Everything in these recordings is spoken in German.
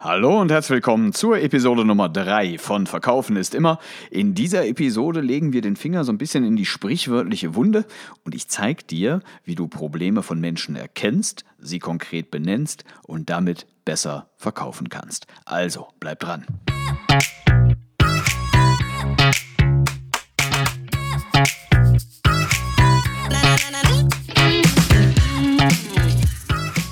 Hallo und herzlich willkommen zur Episode Nummer 3 von Verkaufen ist immer. In dieser Episode legen wir den Finger so ein bisschen in die sprichwörtliche Wunde und ich zeige dir, wie du Probleme von Menschen erkennst, sie konkret benennst und damit besser verkaufen kannst. Also, bleib dran.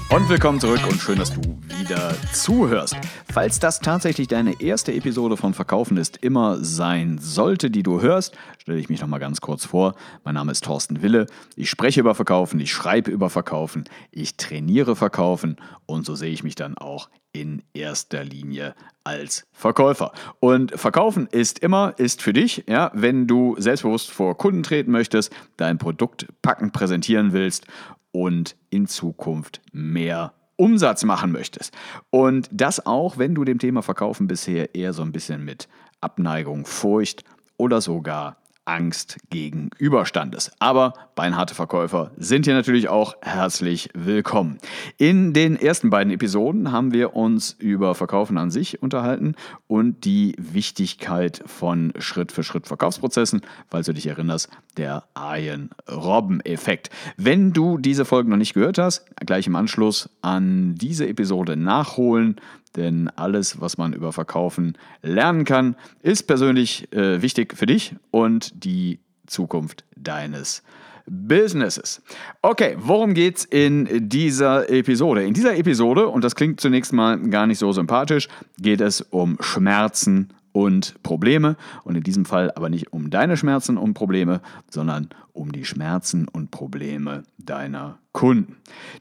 Und willkommen zurück und schön, dass du wieder zuhörst. Falls das tatsächlich deine erste Episode von Verkaufen ist immer sein sollte, die du hörst, stelle ich mich noch mal ganz kurz vor. Mein Name ist Thorsten Wille. Ich spreche über Verkaufen, ich schreibe über Verkaufen, ich trainiere Verkaufen und so sehe ich mich dann auch in erster Linie als Verkäufer. Und Verkaufen ist immer, ist für dich, ja, wenn du selbstbewusst vor Kunden treten möchtest, dein Produkt packend präsentieren willst und in Zukunft mehr Umsatz machen möchtest. Und das auch, wenn du dem Thema Verkaufen bisher eher so ein bisschen mit Abneigung, Furcht oder sogar Angst gegenüberstandes. Aber beinharte Verkäufer sind hier natürlich auch herzlich willkommen. In den ersten beiden Episoden haben wir uns über Verkaufen an sich unterhalten und die Wichtigkeit von Schritt-für-Schritt Verkaufsprozessen, falls du dich erinnerst, der Arjen-Robben-Effekt. Wenn du diese Folgen noch nicht gehört hast, gleich im Anschluss an diese Episode nachholen. Denn alles, was man über Verkaufen lernen kann, ist persönlich äh, wichtig für dich und die Zukunft deines Businesses. Okay, worum geht's in dieser Episode? In dieser Episode, und das klingt zunächst mal gar nicht so sympathisch, geht es um Schmerzen und Probleme. Und in diesem Fall aber nicht um deine Schmerzen und Probleme, sondern um die Schmerzen und Probleme deiner Kunden.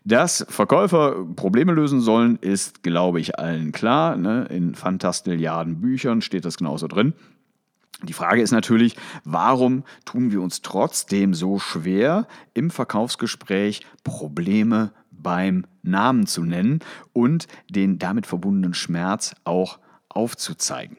Dass Verkäufer Probleme lösen sollen, ist, glaube ich, allen klar. Ne? In Fantastilliarden Büchern steht das genauso drin. Die Frage ist natürlich, warum tun wir uns trotzdem so schwer, im Verkaufsgespräch Probleme beim Namen zu nennen und den damit verbundenen Schmerz auch aufzuzeigen?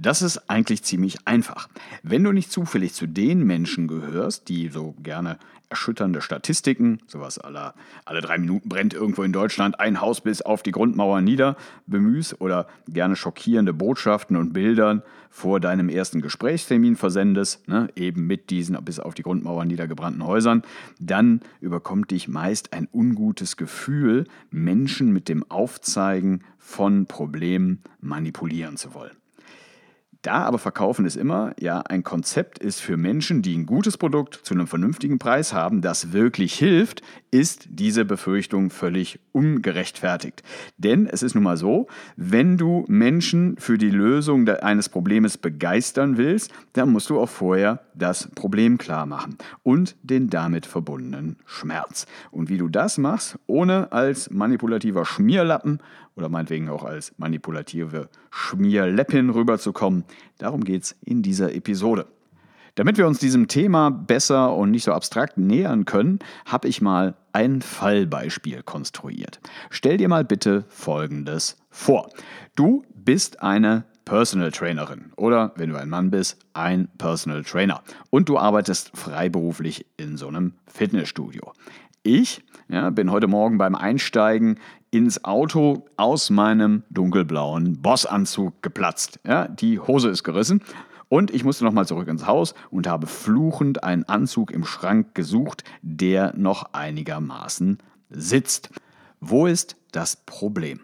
Das ist eigentlich ziemlich einfach. Wenn du nicht zufällig zu den Menschen gehörst, die so gerne erschütternde Statistiken, sowas aller, alle drei Minuten brennt irgendwo in Deutschland ein Haus bis auf die Grundmauer nieder, bemühst oder gerne schockierende Botschaften und Bildern vor deinem ersten Gesprächstermin versendest, ne, eben mit diesen bis auf die Grundmauer niedergebrannten Häusern, dann überkommt dich meist ein ungutes Gefühl, Menschen mit dem Aufzeigen von Problemen manipulieren zu wollen. Da aber Verkaufen ist immer ja ein Konzept ist für Menschen, die ein gutes Produkt zu einem vernünftigen Preis haben, das wirklich hilft, ist diese Befürchtung völlig ungerechtfertigt. Denn es ist nun mal so, wenn du Menschen für die Lösung eines Problems begeistern willst, dann musst du auch vorher das Problem klar machen und den damit verbundenen Schmerz. Und wie du das machst, ohne als manipulativer Schmierlappen oder meinetwegen auch als manipulative Schmierläppin rüberzukommen. Darum geht es in dieser Episode. Damit wir uns diesem Thema besser und nicht so abstrakt nähern können, habe ich mal ein Fallbeispiel konstruiert. Stell dir mal bitte Folgendes vor. Du bist eine Personal Trainerin oder wenn du ein Mann bist, ein Personal Trainer und du arbeitest freiberuflich in so einem Fitnessstudio. Ich ja, bin heute Morgen beim Einsteigen ins Auto aus meinem dunkelblauen Bossanzug geplatzt. Ja, die Hose ist gerissen. Und ich musste nochmal zurück ins Haus und habe fluchend einen Anzug im Schrank gesucht, der noch einigermaßen sitzt. Wo ist das Problem?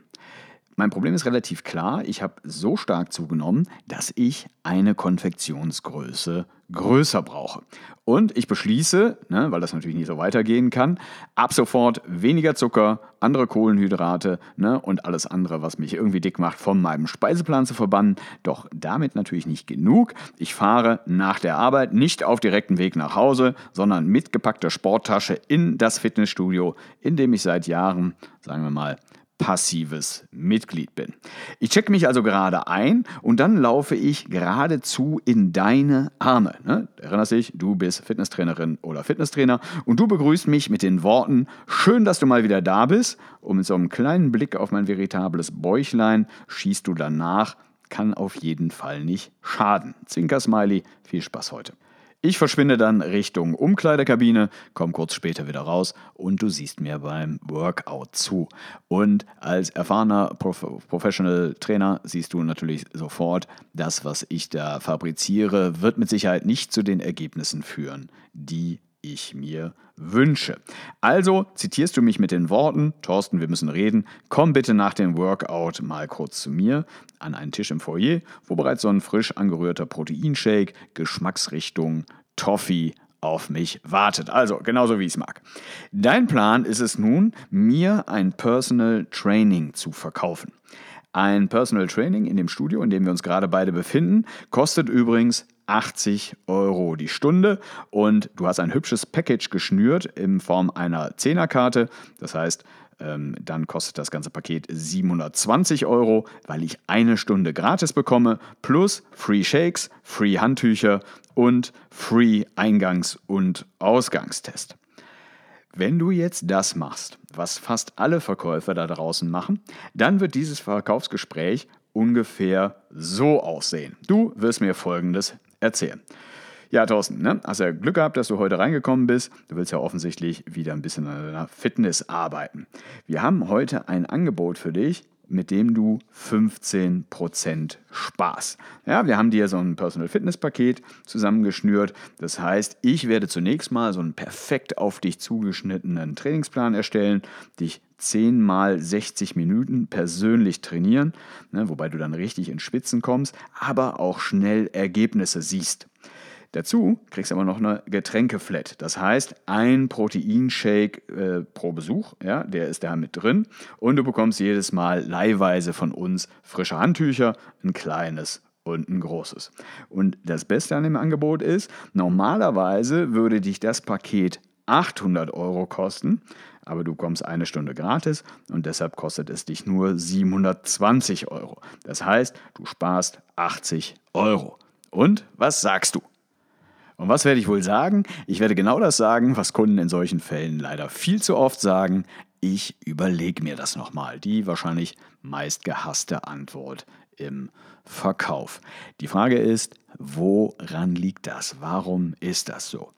Mein Problem ist relativ klar. Ich habe so stark zugenommen, dass ich eine Konfektionsgröße größer brauche. Und ich beschließe, ne, weil das natürlich nicht so weitergehen kann, ab sofort weniger Zucker, andere Kohlenhydrate ne, und alles andere, was mich irgendwie dick macht, von meinem Speiseplan zu verbannen. Doch damit natürlich nicht genug. Ich fahre nach der Arbeit nicht auf direktem Weg nach Hause, sondern mit gepackter Sporttasche in das Fitnessstudio, in dem ich seit Jahren, sagen wir mal, passives Mitglied bin. Ich checke mich also gerade ein und dann laufe ich geradezu in deine Arme. Ne? Erinnerst dich, du bist Fitnesstrainerin oder Fitnesstrainer und du begrüßt mich mit den Worten, schön, dass du mal wieder da bist. Und mit so einem kleinen Blick auf mein veritables Bäuchlein schießt du danach, kann auf jeden Fall nicht schaden. Zwinker Smiley, viel Spaß heute. Ich verschwinde dann Richtung Umkleidekabine, komme kurz später wieder raus und du siehst mir beim Workout zu. Und als erfahrener Prof Professional Trainer siehst du natürlich sofort, das, was ich da fabriziere, wird mit Sicherheit nicht zu den Ergebnissen führen, die ich mir wünsche. Also zitierst du mich mit den Worten, Thorsten, wir müssen reden, komm bitte nach dem Workout mal kurz zu mir an einen Tisch im Foyer, wo bereits so ein frisch angerührter Proteinshake, Geschmacksrichtung, Toffee auf mich wartet. Also genauso wie ich es mag. Dein Plan ist es nun, mir ein Personal Training zu verkaufen. Ein Personal Training in dem Studio, in dem wir uns gerade beide befinden, kostet übrigens 80 Euro die Stunde und du hast ein hübsches Package geschnürt in Form einer Zehnerkarte. Das heißt, ähm, dann kostet das ganze Paket 720 Euro, weil ich eine Stunde gratis bekomme, plus Free Shakes, Free Handtücher und Free Eingangs- und Ausgangstest. Wenn du jetzt das machst, was fast alle Verkäufer da draußen machen, dann wird dieses Verkaufsgespräch ungefähr so aussehen. Du wirst mir Folgendes erzählen. Ja, Thorsten, ne? hast ja Glück gehabt, dass du heute reingekommen bist. Du willst ja offensichtlich wieder ein bisschen an deiner Fitness arbeiten. Wir haben heute ein Angebot für dich, mit dem du 15% Spaß. Ja, wir haben dir so ein Personal Fitness Paket zusammengeschnürt. Das heißt, ich werde zunächst mal so einen perfekt auf dich zugeschnittenen Trainingsplan erstellen, dich 10 mal 60 Minuten persönlich trainieren, ne, wobei du dann richtig ins Spitzen kommst, aber auch schnell Ergebnisse siehst. Dazu kriegst du aber noch eine Getränkeflat. Das heißt, ein Proteinshake äh, pro Besuch, ja, der ist da mit drin. Und du bekommst jedes Mal leihweise von uns frische Handtücher, ein kleines und ein großes. Und das Beste an dem Angebot ist, normalerweise würde dich das Paket 800 Euro kosten, aber du kommst eine Stunde gratis und deshalb kostet es dich nur 720 Euro. Das heißt, du sparst 80 Euro. Und was sagst du? Und was werde ich wohl sagen? Ich werde genau das sagen, was Kunden in solchen Fällen leider viel zu oft sagen. Ich überlege mir das nochmal. Die wahrscheinlich meist gehasste Antwort im Verkauf. Die Frage ist, woran liegt das? Warum ist das so?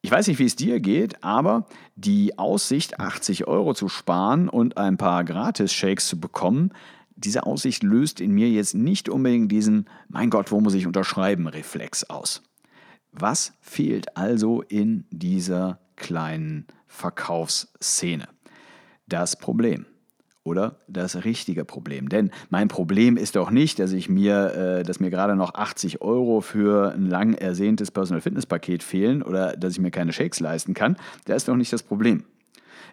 Ich weiß nicht, wie es dir geht, aber die Aussicht, 80 Euro zu sparen und ein paar Gratis-Shakes zu bekommen, diese Aussicht löst in mir jetzt nicht unbedingt diesen, mein Gott, wo muss ich unterschreiben, Reflex aus. Was fehlt also in dieser kleinen Verkaufsszene? Das Problem oder das richtige Problem. Denn mein Problem ist doch nicht, dass ich mir, äh, dass mir gerade noch 80 Euro für ein lang ersehntes Personal Fitness Paket fehlen oder dass ich mir keine Shakes leisten kann. Das ist doch nicht das Problem.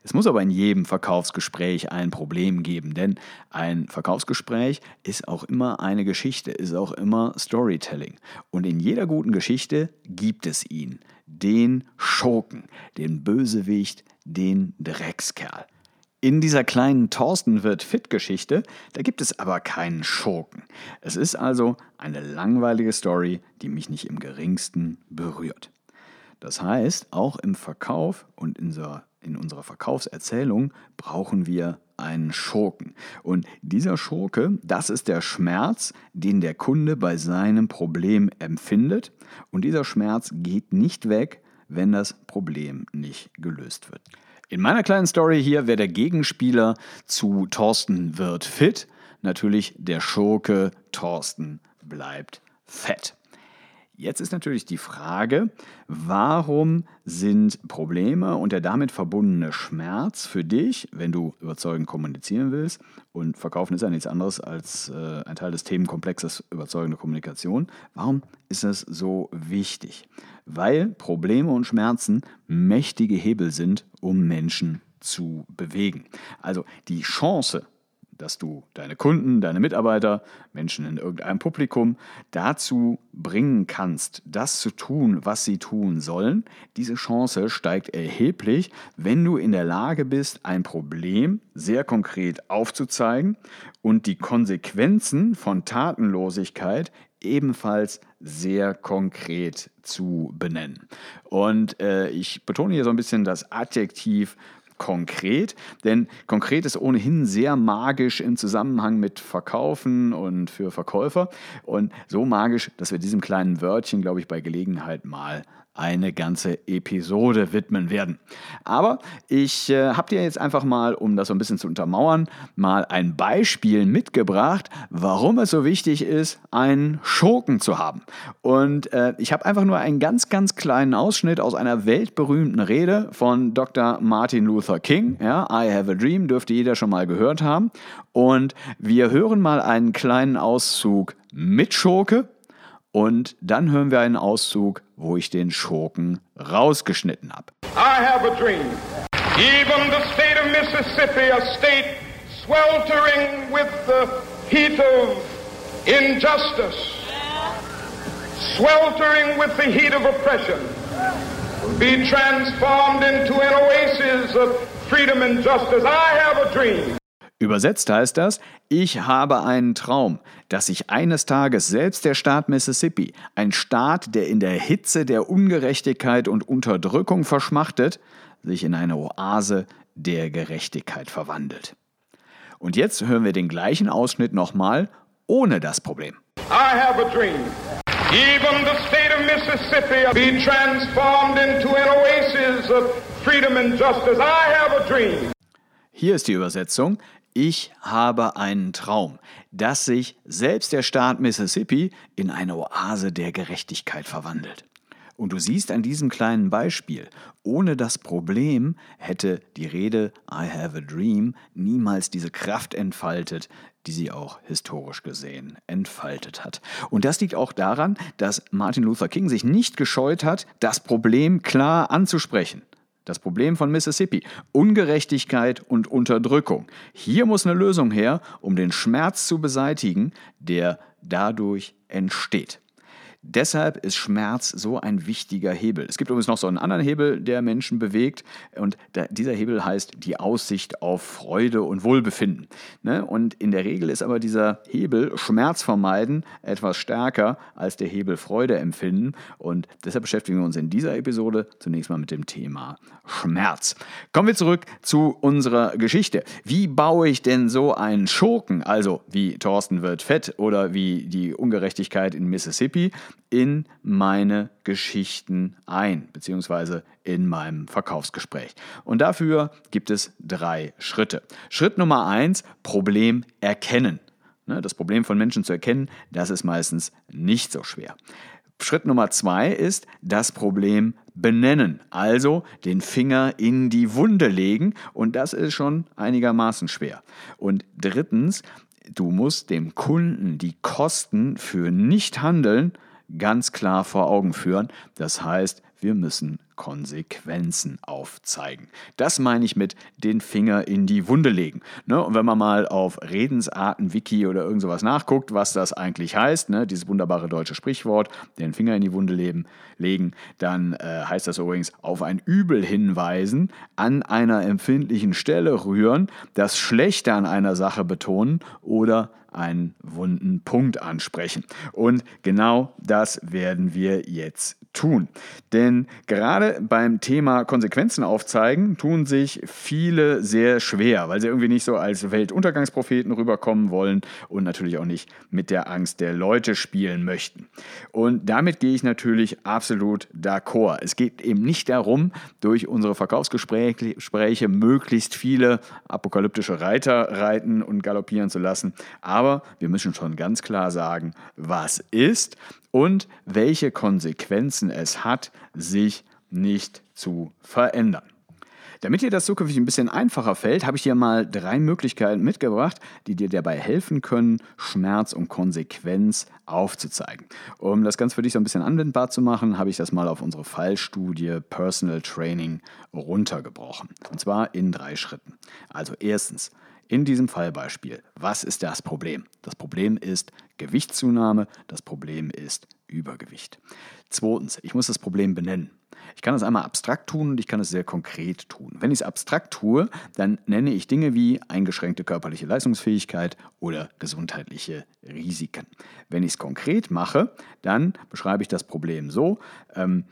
Es muss aber in jedem Verkaufsgespräch ein Problem geben, denn ein Verkaufsgespräch ist auch immer eine Geschichte, ist auch immer Storytelling. Und in jeder guten Geschichte gibt es ihn, den Schurken, den Bösewicht, den Dreckskerl. In dieser kleinen Thorsten wird fit Geschichte, da gibt es aber keinen Schurken. Es ist also eine langweilige Story, die mich nicht im geringsten berührt. Das heißt, auch im Verkauf und in so in unserer Verkaufserzählung brauchen wir einen Schurken. Und dieser Schurke, das ist der Schmerz, den der Kunde bei seinem Problem empfindet. Und dieser Schmerz geht nicht weg, wenn das Problem nicht gelöst wird. In meiner kleinen Story hier wäre der Gegenspieler zu Thorsten wird fit. Natürlich der Schurke Thorsten bleibt fett. Jetzt ist natürlich die Frage, warum sind Probleme und der damit verbundene Schmerz für dich, wenn du überzeugend kommunizieren willst, und Verkaufen ist ja nichts anderes als äh, ein Teil des Themenkomplexes überzeugende Kommunikation, warum ist das so wichtig? Weil Probleme und Schmerzen mächtige Hebel sind, um Menschen zu bewegen. Also die Chance, dass du deine Kunden, deine Mitarbeiter, Menschen in irgendeinem Publikum dazu bringen kannst, das zu tun, was sie tun sollen. Diese Chance steigt erheblich, wenn du in der Lage bist, ein Problem sehr konkret aufzuzeigen und die Konsequenzen von Tatenlosigkeit ebenfalls sehr konkret zu benennen. Und äh, ich betone hier so ein bisschen das Adjektiv konkret, denn konkret ist ohnehin sehr magisch im Zusammenhang mit Verkaufen und für Verkäufer. Und so magisch, dass wir diesem kleinen Wörtchen, glaube ich, bei Gelegenheit mal eine ganze Episode widmen werden. Aber ich äh, habe dir jetzt einfach mal, um das so ein bisschen zu untermauern, mal ein Beispiel mitgebracht, warum es so wichtig ist, einen Schurken zu haben. Und äh, ich habe einfach nur einen ganz, ganz kleinen Ausschnitt aus einer weltberühmten Rede von Dr. Martin Luther King. Ja, I Have a Dream dürfte jeder schon mal gehört haben. Und wir hören mal einen kleinen Auszug mit Schurke und dann hören wir einen Auszug, wo ich den Schurken rausgeschnitten habe. I have a dream. Even the state of Mississippi, a state sweltering with the heat of injustice, sweltering with the heat of oppression, be transformed into an oasis of freedom and justice. I have a dream. Übersetzt heißt das, ich habe einen Traum, dass sich eines Tages selbst der Staat Mississippi, ein Staat, der in der Hitze der Ungerechtigkeit und Unterdrückung verschmachtet, sich in eine Oase der Gerechtigkeit verwandelt. Und jetzt hören wir den gleichen Ausschnitt nochmal ohne das Problem. I have a dream. Even the state of Mississippi be transformed into an oasis of freedom and justice. I have a dream. Hier ist die Übersetzung. Ich habe einen Traum, dass sich selbst der Staat Mississippi in eine Oase der Gerechtigkeit verwandelt. Und du siehst an diesem kleinen Beispiel, ohne das Problem hätte die Rede I have a dream niemals diese Kraft entfaltet, die sie auch historisch gesehen entfaltet hat. Und das liegt auch daran, dass Martin Luther King sich nicht gescheut hat, das Problem klar anzusprechen. Das Problem von Mississippi. Ungerechtigkeit und Unterdrückung. Hier muss eine Lösung her, um den Schmerz zu beseitigen, der dadurch entsteht. Deshalb ist Schmerz so ein wichtiger Hebel. Es gibt übrigens noch so einen anderen Hebel, der Menschen bewegt. Und dieser Hebel heißt die Aussicht auf Freude und Wohlbefinden. Ne? Und in der Regel ist aber dieser Hebel Schmerz vermeiden etwas stärker als der Hebel Freude empfinden. Und deshalb beschäftigen wir uns in dieser Episode zunächst mal mit dem Thema Schmerz. Kommen wir zurück zu unserer Geschichte. Wie baue ich denn so einen Schurken, also wie Thorsten wird fett oder wie die Ungerechtigkeit in Mississippi, in meine Geschichten ein, beziehungsweise in meinem Verkaufsgespräch. Und dafür gibt es drei Schritte. Schritt Nummer eins, Problem erkennen. Ne, das Problem von Menschen zu erkennen, das ist meistens nicht so schwer. Schritt Nummer zwei ist das Problem benennen, also den Finger in die Wunde legen und das ist schon einigermaßen schwer. Und drittens, du musst dem Kunden die Kosten für Nichthandeln ganz klar vor Augen führen. Das heißt, wir müssen Konsequenzen aufzeigen. Das meine ich mit den Finger in die Wunde legen. Ne? Und wenn man mal auf Redensarten-Wiki oder irgend sowas nachguckt, was das eigentlich heißt, ne? dieses wunderbare deutsche Sprichwort, den Finger in die Wunde leben, legen, dann äh, heißt das übrigens auf ein Übel hinweisen, an einer empfindlichen Stelle rühren, das Schlechte an einer Sache betonen oder einen wunden Punkt ansprechen. Und genau das werden wir jetzt tun. Denn gerade beim Thema Konsequenzen aufzeigen, tun sich viele sehr schwer, weil sie irgendwie nicht so als Weltuntergangspropheten rüberkommen wollen und natürlich auch nicht mit der Angst der Leute spielen möchten. Und damit gehe ich natürlich absolut d'accord. Es geht eben nicht darum, durch unsere Verkaufsgespräche möglichst viele apokalyptische Reiter reiten und galoppieren zu lassen. Aber wir müssen schon ganz klar sagen, was ist und welche Konsequenzen es hat, sich nicht zu verändern. Damit dir das zukünftig ein bisschen einfacher fällt, habe ich dir mal drei Möglichkeiten mitgebracht, die dir dabei helfen können, Schmerz und Konsequenz aufzuzeigen. Um das Ganze für dich so ein bisschen anwendbar zu machen, habe ich das mal auf unsere Fallstudie Personal Training runtergebrochen. Und zwar in drei Schritten. Also erstens, in diesem Fallbeispiel, was ist das Problem? Das Problem ist Gewichtszunahme, das Problem ist Übergewicht. Zweitens, ich muss das Problem benennen. Ich kann es einmal abstrakt tun und ich kann es sehr konkret tun. Wenn ich es abstrakt tue, dann nenne ich Dinge wie eingeschränkte körperliche Leistungsfähigkeit oder gesundheitliche Risiken. Wenn ich es konkret mache, dann beschreibe ich das Problem so, ähm,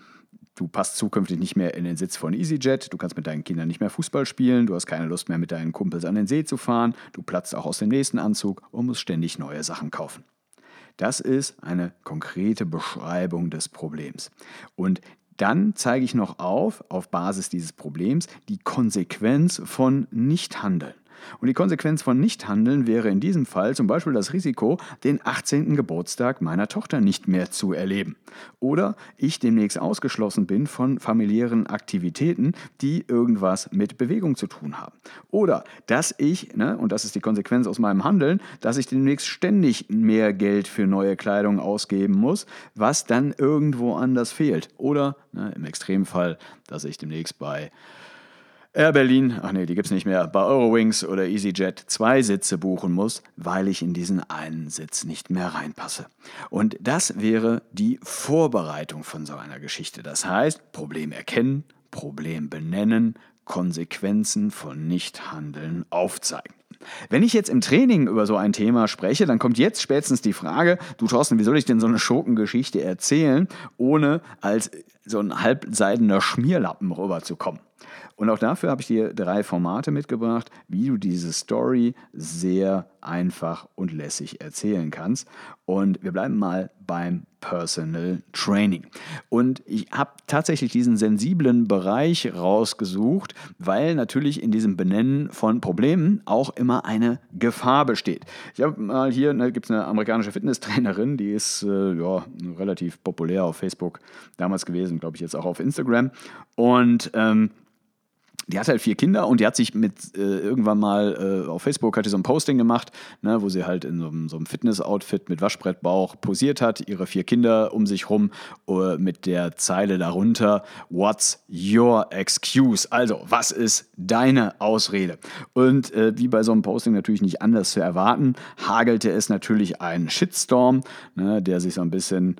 Du passt zukünftig nicht mehr in den Sitz von EasyJet, du kannst mit deinen Kindern nicht mehr Fußball spielen, du hast keine Lust mehr mit deinen Kumpels an den See zu fahren, du platzt auch aus dem nächsten Anzug und musst ständig neue Sachen kaufen. Das ist eine konkrete Beschreibung des Problems. Und dann zeige ich noch auf, auf Basis dieses Problems, die Konsequenz von Nichthandeln. Und die Konsequenz von Nichthandeln wäre in diesem Fall zum Beispiel das Risiko, den 18. Geburtstag meiner Tochter nicht mehr zu erleben. Oder ich demnächst ausgeschlossen bin von familiären Aktivitäten, die irgendwas mit Bewegung zu tun haben. Oder dass ich, ne, und das ist die Konsequenz aus meinem Handeln, dass ich demnächst ständig mehr Geld für neue Kleidung ausgeben muss, was dann irgendwo anders fehlt. Oder ne, im Extremfall, dass ich demnächst bei Air Berlin, ach nee, die gibt es nicht mehr, bei Eurowings oder EasyJet zwei Sitze buchen muss, weil ich in diesen einen Sitz nicht mehr reinpasse. Und das wäre die Vorbereitung von so einer Geschichte. Das heißt, Problem erkennen, Problem benennen, Konsequenzen von Nichthandeln aufzeigen. Wenn ich jetzt im Training über so ein Thema spreche, dann kommt jetzt spätestens die Frage, du Thorsten, wie soll ich denn so eine Schurkengeschichte erzählen, ohne als so ein halbseidener Schmierlappen rüberzukommen? Und auch dafür habe ich dir drei Formate mitgebracht, wie du diese Story sehr einfach und lässig erzählen kannst. Und wir bleiben mal beim Personal Training. Und ich habe tatsächlich diesen sensiblen Bereich rausgesucht, weil natürlich in diesem Benennen von Problemen auch immer eine Gefahr besteht. Ich habe mal hier, ne, gibt es eine amerikanische Fitnesstrainerin, die ist äh, ja, relativ populär auf Facebook damals gewesen, glaube ich jetzt auch auf Instagram. Und ähm, die hat halt vier Kinder und die hat sich mit äh, irgendwann mal äh, auf Facebook hat die so ein Posting gemacht, ne, wo sie halt in so, so einem Fitness-Outfit mit Waschbrettbauch posiert hat, ihre vier Kinder um sich rum uh, mit der Zeile darunter: What's your excuse? Also, was ist deine Ausrede? Und äh, wie bei so einem Posting natürlich nicht anders zu erwarten, hagelte es natürlich einen Shitstorm, ne, der sich so ein bisschen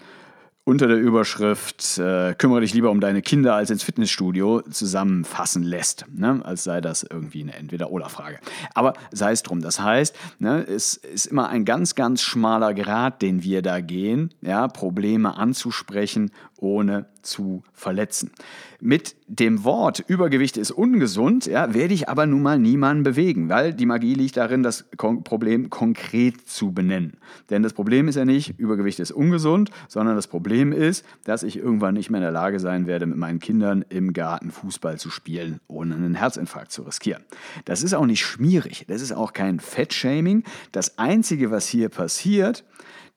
unter der Überschrift äh, kümmere dich lieber um deine Kinder als ins Fitnessstudio zusammenfassen lässt, ne? als sei das irgendwie eine Entweder-Oder-Frage. Aber sei es drum. Das heißt, ne, es ist immer ein ganz, ganz schmaler Grad, den wir da gehen, ja, Probleme anzusprechen ohne zu verletzen. Mit dem Wort Übergewicht ist ungesund, ja, werde ich aber nun mal niemanden bewegen, weil die Magie liegt darin, das Problem konkret zu benennen. Denn das Problem ist ja nicht, Übergewicht ist ungesund, sondern das Problem ist, dass ich irgendwann nicht mehr in der Lage sein werde, mit meinen Kindern im Garten Fußball zu spielen, ohne einen Herzinfarkt zu riskieren. Das ist auch nicht schmierig, das ist auch kein Fettshaming. Das Einzige, was hier passiert,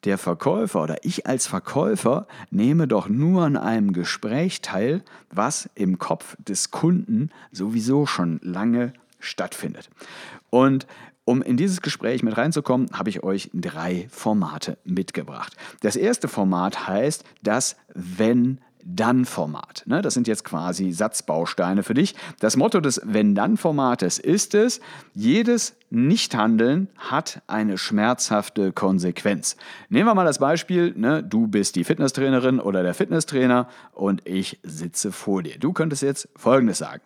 der Verkäufer oder ich als Verkäufer nehme doch nur an einem Gespräch teil, was im Kopf des Kunden sowieso schon lange stattfindet. Und um in dieses Gespräch mit reinzukommen, habe ich euch drei Formate mitgebracht. Das erste Format heißt das Wenn wenn-Dann-Format. Ne? Das sind jetzt quasi Satzbausteine für dich. Das Motto des Wenn-Dann-Formates ist es, jedes Nichthandeln hat eine schmerzhafte Konsequenz. Nehmen wir mal das Beispiel, ne? du bist die Fitnesstrainerin oder der Fitnesstrainer und ich sitze vor dir. Du könntest jetzt Folgendes sagen.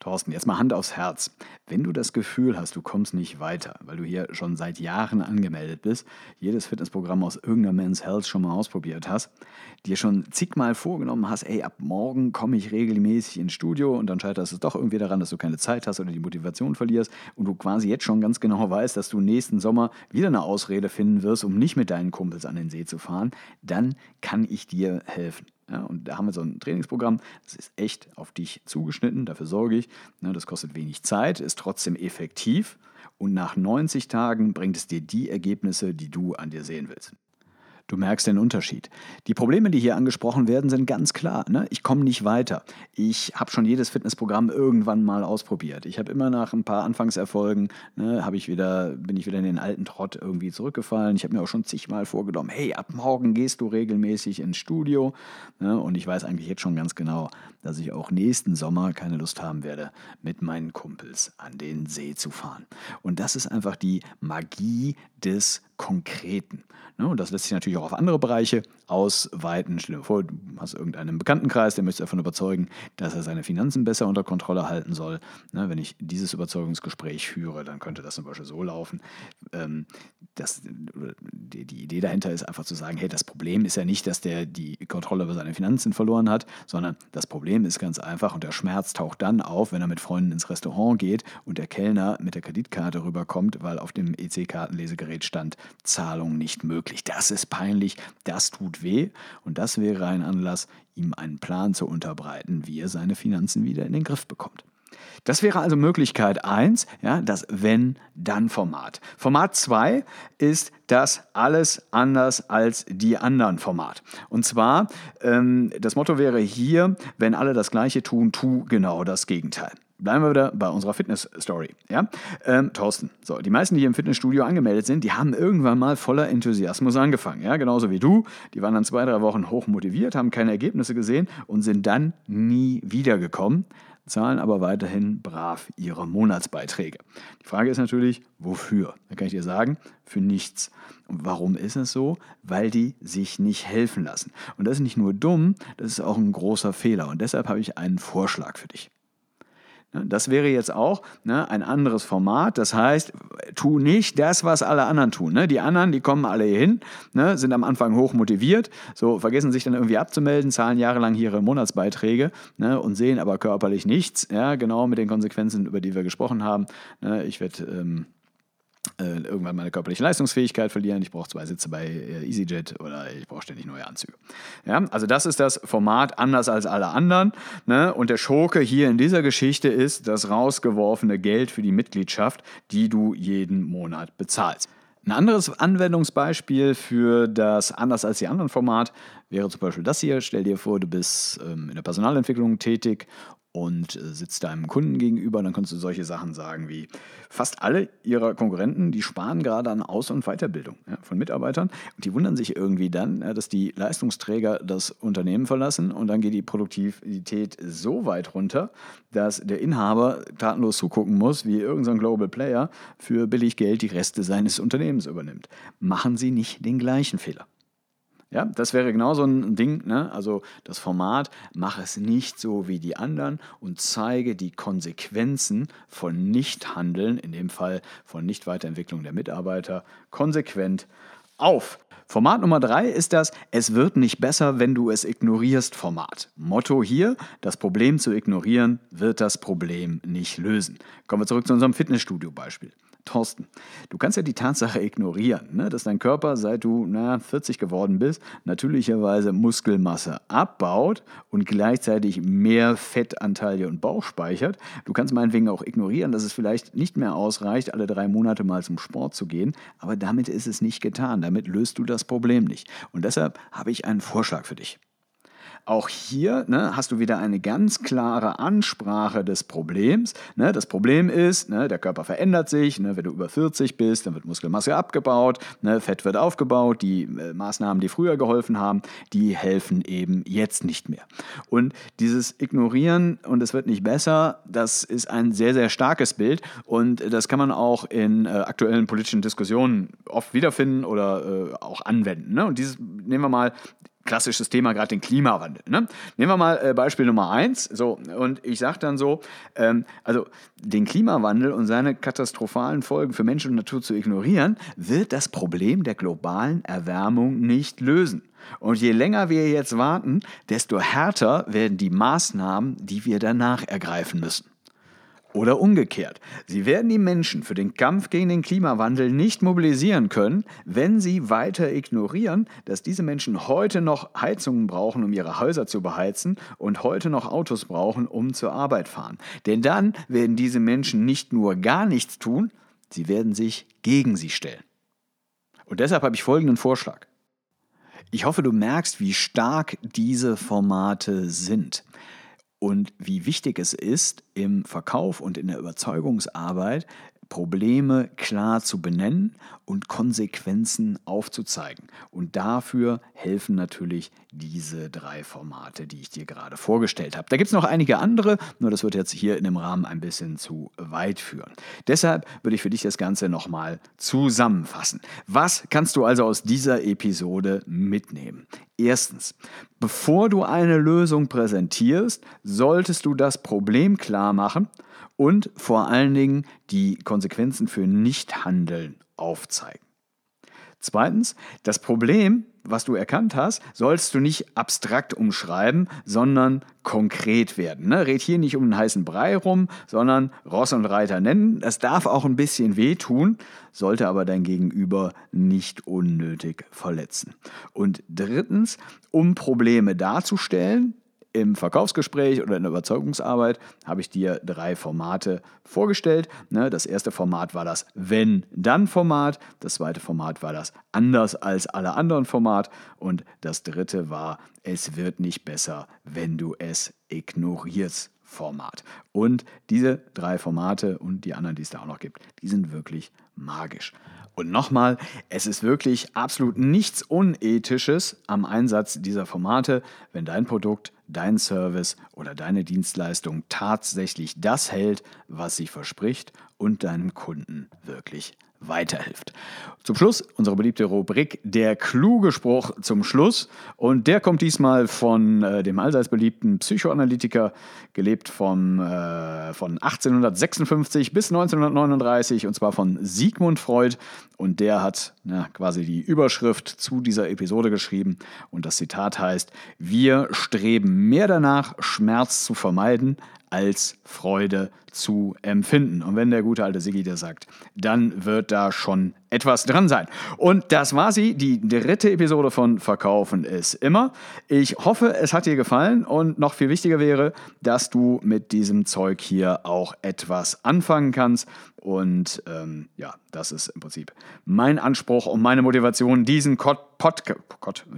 Thorsten, jetzt mal Hand aufs Herz. Wenn du das Gefühl hast, du kommst nicht weiter, weil du hier schon seit Jahren angemeldet bist, jedes Fitnessprogramm aus irgendeiner Men's Health schon mal ausprobiert hast, dir schon zigmal vorgenommen hast, ey, ab morgen komme ich regelmäßig ins Studio und dann scheitert es doch irgendwie daran, dass du keine Zeit hast oder die Motivation verlierst und du quasi jetzt schon ganz genau weißt, dass du nächsten Sommer wieder eine Ausrede finden wirst, um nicht mit deinen Kumpels an den See zu fahren, dann kann ich dir helfen. Ja, und da haben wir so ein Trainingsprogramm, das ist echt auf dich zugeschnitten, dafür sorge ich. Ne, das kostet wenig Zeit, ist trotzdem effektiv und nach 90 Tagen bringt es dir die Ergebnisse, die du an dir sehen willst. Du merkst den Unterschied. Die Probleme, die hier angesprochen werden, sind ganz klar. Ne? Ich komme nicht weiter. Ich habe schon jedes Fitnessprogramm irgendwann mal ausprobiert. Ich habe immer nach ein paar Anfangserfolgen, ne, ich wieder, bin ich wieder in den alten Trott irgendwie zurückgefallen. Ich habe mir auch schon zigmal vorgenommen, hey, ab morgen gehst du regelmäßig ins Studio. Ne? Und ich weiß eigentlich jetzt schon ganz genau, dass ich auch nächsten Sommer keine Lust haben werde, mit meinen Kumpels an den See zu fahren. Und das ist einfach die Magie des Konkreten. Ne? Und das lässt sich natürlich auch auf andere Bereiche ausweiten. Stell dir vor, du hast irgendeinen Bekanntenkreis, der möchte davon überzeugen, dass er seine Finanzen besser unter Kontrolle halten soll. Ne? Wenn ich dieses Überzeugungsgespräch führe, dann könnte das zum Beispiel so laufen, ähm, dass die, die, Idee dahinter ist einfach zu sagen, hey, das Problem ist ja nicht, dass der die Kontrolle über seine Finanzen verloren hat, sondern das Problem ist ganz einfach und der Schmerz taucht dann auf, wenn er mit Freunden ins Restaurant geht und der Kellner mit der Kreditkarte rüberkommt, weil auf dem EC-Kartenlesegerät stand, Zahlung nicht möglich. Das ist peinlich, das tut weh und das wäre ein Anlass, ihm einen Plan zu unterbreiten, wie er seine Finanzen wieder in den Griff bekommt. Das wäre also Möglichkeit 1, ja, das Wenn-Dann-Format. Format 2 ist das alles anders als die anderen Format. Und zwar, ähm, das Motto wäre hier, wenn alle das Gleiche tun, tu genau das Gegenteil. Bleiben wir wieder bei unserer Fitness-Story. Ja? Ähm, Thorsten, so, die meisten, die im Fitnessstudio angemeldet sind, die haben irgendwann mal voller Enthusiasmus angefangen. Ja? Genauso wie du. Die waren dann zwei, drei Wochen hoch motiviert, haben keine Ergebnisse gesehen und sind dann nie wiedergekommen zahlen aber weiterhin brav ihre Monatsbeiträge. Die Frage ist natürlich, wofür? Da kann ich dir sagen, für nichts. Und warum ist es so? Weil die sich nicht helfen lassen. Und das ist nicht nur dumm, das ist auch ein großer Fehler. Und deshalb habe ich einen Vorschlag für dich. Ne, das wäre jetzt auch ne, ein anderes Format. Das heißt, tu nicht das, was alle anderen tun. Ne? Die anderen, die kommen alle hier hin, ne, sind am Anfang hoch motiviert, so vergessen sich dann irgendwie abzumelden, zahlen jahrelang ihre Monatsbeiträge ne, und sehen aber körperlich nichts. Ja, genau mit den Konsequenzen, über die wir gesprochen haben. Ne, ich werde ähm, äh, irgendwann meine körperliche Leistungsfähigkeit verlieren. Ich brauche zwei Sitze bei äh, EasyJet oder ich brauche ständig neue Anzüge. Ja, also das ist das Format anders als alle anderen. Ne? Und der Schurke hier in dieser Geschichte ist das rausgeworfene Geld für die Mitgliedschaft, die du jeden Monat bezahlst. Ein anderes Anwendungsbeispiel für das anders als die anderen Format wäre zum Beispiel das hier. Stell dir vor, du bist ähm, in der Personalentwicklung tätig und äh, sitzt deinem Kunden gegenüber, dann kannst du solche Sachen sagen wie, fast alle ihrer Konkurrenten, die sparen gerade an Aus- und Weiterbildung ja, von Mitarbeitern und die wundern sich irgendwie dann, ja, dass die Leistungsträger das Unternehmen verlassen und dann geht die Produktivität so weit runter, dass der Inhaber tatenlos zugucken muss, wie irgendein Global Player für billig Geld die Reste seines Unternehmens übernimmt. Machen Sie nicht den gleichen Fehler. Ja, das wäre genau so ein Ding. Ne? Also das Format, mach es nicht so wie die anderen und zeige die Konsequenzen von Nichthandeln, in dem Fall von Nichtweiterentwicklung der Mitarbeiter, konsequent auf. Format Nummer drei ist das Es wird nicht besser, wenn du es ignorierst Format. Motto hier, das Problem zu ignorieren wird das Problem nicht lösen. Kommen wir zurück zu unserem Fitnessstudio-Beispiel. Thorsten, du kannst ja die Tatsache ignorieren, ne, dass dein Körper, seit du na, 40 geworden bist, natürlicherweise Muskelmasse abbaut und gleichzeitig mehr Fettanteile und Bauch speichert. Du kannst meinetwegen auch ignorieren, dass es vielleicht nicht mehr ausreicht, alle drei Monate mal zum Sport zu gehen, aber damit ist es nicht getan. Damit löst du das Problem nicht. Und deshalb habe ich einen Vorschlag für dich. Auch hier ne, hast du wieder eine ganz klare Ansprache des Problems. Ne, das Problem ist, ne, der Körper verändert sich. Ne, wenn du über 40 bist, dann wird Muskelmasse abgebaut, ne, Fett wird aufgebaut. Die äh, Maßnahmen, die früher geholfen haben, die helfen eben jetzt nicht mehr. Und dieses Ignorieren und es wird nicht besser, das ist ein sehr, sehr starkes Bild. Und das kann man auch in äh, aktuellen politischen Diskussionen oft wiederfinden oder äh, auch anwenden. Ne? Und dieses, nehmen wir mal klassisches Thema, gerade den Klimawandel. Ne? Nehmen wir mal äh, Beispiel Nummer eins. So, und ich sage dann so, ähm, also den Klimawandel und seine katastrophalen Folgen für Mensch und Natur zu ignorieren, wird das Problem der globalen Erwärmung nicht lösen. Und je länger wir jetzt warten, desto härter werden die Maßnahmen, die wir danach ergreifen müssen. Oder umgekehrt. Sie werden die Menschen für den Kampf gegen den Klimawandel nicht mobilisieren können, wenn sie weiter ignorieren, dass diese Menschen heute noch Heizungen brauchen, um ihre Häuser zu beheizen und heute noch Autos brauchen, um zur Arbeit fahren. Denn dann werden diese Menschen nicht nur gar nichts tun, sie werden sich gegen sie stellen. Und deshalb habe ich folgenden Vorschlag. Ich hoffe, du merkst, wie stark diese Formate sind und wie wichtig es ist, im Verkauf und in der Überzeugungsarbeit Probleme klar zu benennen und Konsequenzen aufzuzeigen. Und dafür helfen natürlich diese drei Formate, die ich dir gerade vorgestellt habe. Da gibt es noch einige andere, nur das wird jetzt hier in dem Rahmen ein bisschen zu weit führen. Deshalb würde ich für dich das Ganze nochmal zusammenfassen. Was kannst du also aus dieser Episode mitnehmen? Erstens, bevor du eine Lösung präsentierst, solltest du das Problem klar machen und vor allen Dingen die Konsequenzen für Nichthandeln aufzeigen. Zweitens, das Problem, was du erkannt hast, sollst du nicht abstrakt umschreiben, sondern konkret werden. Ne? Red hier nicht um einen heißen Brei rum, sondern Ross und Reiter nennen. Das darf auch ein bisschen wehtun, sollte aber dein Gegenüber nicht unnötig verletzen. Und drittens, um Probleme darzustellen, im Verkaufsgespräch oder in der Überzeugungsarbeit habe ich dir drei Formate vorgestellt. Ne, das erste Format war das Wenn-Dann-Format. Das zweite Format war das Anders als alle anderen Format. Und das dritte war Es wird nicht besser, wenn du es ignorierst. Format. Und diese drei Formate und die anderen, die es da auch noch gibt, die sind wirklich magisch. Und nochmal, es ist wirklich absolut nichts Unethisches am Einsatz dieser Formate, wenn dein Produkt dein Service oder deine Dienstleistung tatsächlich das hält, was sie verspricht und deinem Kunden wirklich weiterhilft. Zum Schluss unsere beliebte Rubrik Der kluge Spruch zum Schluss. Und der kommt diesmal von äh, dem allseits beliebten Psychoanalytiker, gelebt vom, äh, von 1856 bis 1939, und zwar von Sigmund Freud. Und der hat na, quasi die Überschrift zu dieser Episode geschrieben. Und das Zitat heißt, wir streben mehr danach, Schmerz zu vermeiden, als Freude zu empfinden. Und wenn der gute alte Siggi das sagt, dann wird da schon etwas dran sein. Und das war sie, die dritte Episode von Verkaufen ist immer. Ich hoffe, es hat dir gefallen und noch viel wichtiger wäre, dass du mit diesem Zeug hier auch etwas anfangen kannst. Und ähm, ja, das ist im Prinzip mein Anspruch und meine Motivation, diesen, Pod Pod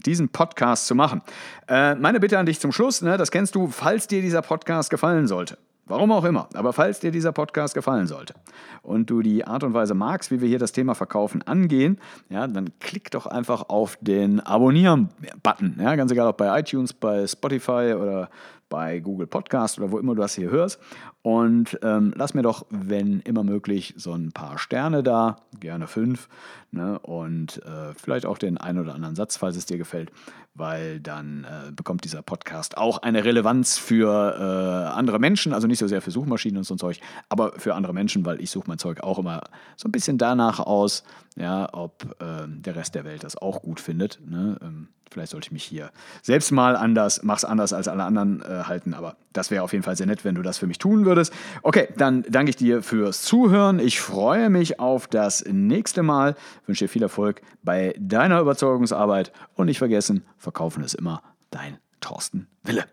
diesen Podcast zu machen. Äh, meine Bitte an dich zum Schluss, ne, das kennst du, falls dir dieser Podcast gefallen sollte Warum auch immer. Aber falls dir dieser Podcast gefallen sollte und du die Art und Weise magst, wie wir hier das Thema Verkaufen angehen, ja, dann klick doch einfach auf den Abonnieren-Button. Ja, ganz egal, ob bei iTunes, bei Spotify oder bei Google Podcast oder wo immer du das hier hörst. Und ähm, lass mir doch, wenn immer möglich, so ein paar Sterne da, gerne fünf. Ne? Und äh, vielleicht auch den einen oder anderen Satz, falls es dir gefällt, weil dann äh, bekommt dieser Podcast auch eine Relevanz für äh, andere Menschen, also nicht so sehr für Suchmaschinen und so ein Zeug, aber für andere Menschen, weil ich suche mein Zeug auch immer so ein bisschen danach aus, ja, ob ähm, der Rest der Welt das auch gut findet. Ne? Ähm, Vielleicht sollte ich mich hier selbst mal anders, mach's anders als alle anderen äh, halten, aber das wäre auf jeden Fall sehr nett, wenn du das für mich tun würdest. Okay, dann danke ich dir fürs Zuhören. Ich freue mich auf das nächste Mal. Wünsche dir viel Erfolg bei deiner Überzeugungsarbeit und nicht vergessen, verkaufen ist immer dein Thorsten Wille.